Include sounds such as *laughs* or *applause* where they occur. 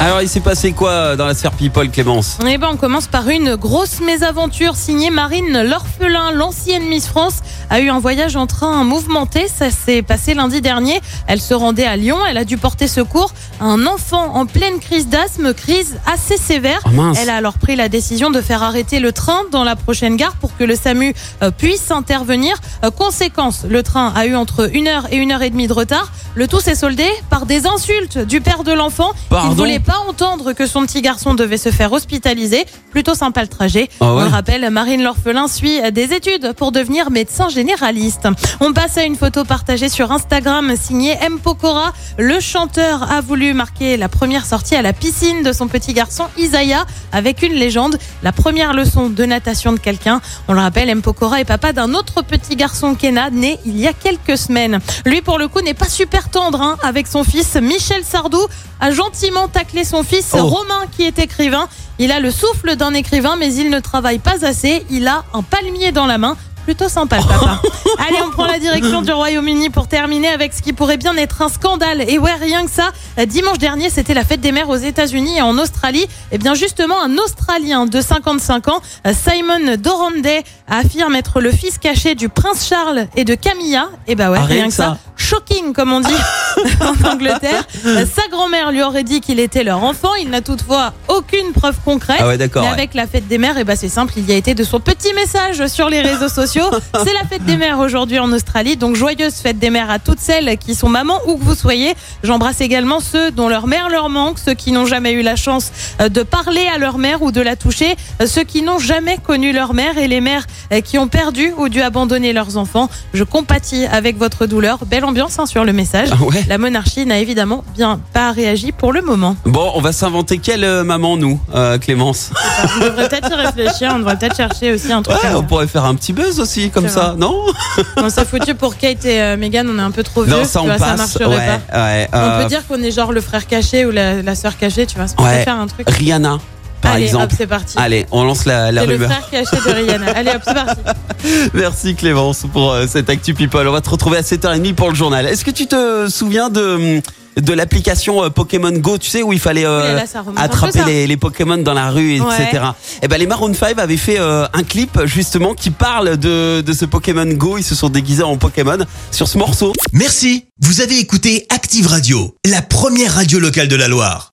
Alors, il s'est passé quoi dans la sphère People, Clémence? Eh ben, on commence par une grosse mésaventure signée Marine L'Orphelin, l'ancienne Miss France, a eu un voyage en train mouvementé. Ça s'est passé lundi dernier. Elle se rendait à Lyon. Elle a dû porter secours à un enfant en pleine crise d'asthme, crise assez sévère. Oh. Elle a alors pris la décision de faire arrêter le train dans la prochaine gare pour que le SAMU euh, puisse intervenir. Euh, conséquence, le train a eu entre une heure et une heure et demie de retard. Le tout s'est soldé par des insultes du père de l'enfant. Il ne voulait pas entendre que son petit garçon devait se faire hospitaliser. Plutôt sympa le trajet. Ah ouais On le rappelle, Marine L'Orphelin suit des études pour devenir médecin généraliste. On passe à une photo partagée sur Instagram signée M. Pokora. Le chanteur a voulu marquer la première sortie à la piscine de son petit garçon Isaiah avec une légende. La première leçon de natation de quelqu'un. On le rappelle, M. Pokora est papa d'un autre petit garçon Kena, né il y a quelques semaines. Lui, pour le coup, n'est pas super tendre hein, avec son fils. Michel Sardou a gentiment taclé son fils Oh. Romain qui est écrivain. Il a le souffle d'un écrivain, mais il ne travaille pas assez. Il a un palmier dans la main. Plutôt sympa le papa. *laughs* Allez, on prend la direction du Royaume-Uni pour terminer avec ce qui pourrait bien être un scandale. Et ouais, rien que ça, dimanche dernier, c'était la fête des mères aux États-Unis et en Australie. Et bien justement, un Australien de 55 ans, Simon Doranday, affirme être le fils caché du prince Charles et de Camilla. Et bah ouais, Ah, rien que ça. Shocking, comme on dit *laughs* en Angleterre. Sa grand-mère lui aurait dit qu'il était leur enfant. Il n'a toutefois aucune preuve concrète. Ah ouais, d'accord. Mais ouais. avec la fête des mères, et bah c'est simple, il y a été de son petit message sur les réseaux sociaux. *laughs* C'est la fête des mères aujourd'hui en Australie, donc joyeuse fête des mères à toutes celles qui sont mamans où que vous soyez. J'embrasse également ceux dont leur mère leur manque, ceux qui n'ont jamais eu la chance euh, de parler à leur mère ou de la toucher, euh, ceux qui n'ont jamais connu leur mère et les mères euh, qui ont perdu ou dû abandonner leurs enfants. Je compatis avec votre douleur. Belle ambiance hein, sur le message. Ah ouais. La monarchie n'a évidemment bien pas réagi pour le moment. Bon, on va s'inventer quelle euh, maman, nous, euh, Clémence On devrait peut-être y réfléchir, on devrait peut-être chercher aussi un truc. Ouais, à on pourrait faire un petit buzz aussi, comme C'est ça, non Non, ça foutu pour Kate et euh, Meghan, on est un peu trop vieux. Non, ça tu on vois, ça passe. marcherait ouais, pas. ouais. On euh, peut dire qu'on est genre le frère caché ou la, la sœur cachée, tu vois. On peut Ouais. faire un truc. Rihanna, par Allez, exemple. hop, c'est parti. Allez, on lance la, la C'est le rumeur. frère de Rihanna. *laughs* Allez, hop, c'est parti. Merci Clémence pour euh, cette Actu People. On va te retrouver à 7h30 pour le journal. Est-ce que tu te souviens de, de l'application euh, Pokémon Go, tu sais, où il fallait euh, là, attraper les, les Pokémon dans la rue, Ouais. etc. Et ben les Maroon 5 avaient fait euh, un clip justement qui parle de, de ce Pokémon Go. Ils se sont déguisés en Pokémon sur ce morceau. Merci, vous avez écouté Active Radio, la première radio locale de la Loire.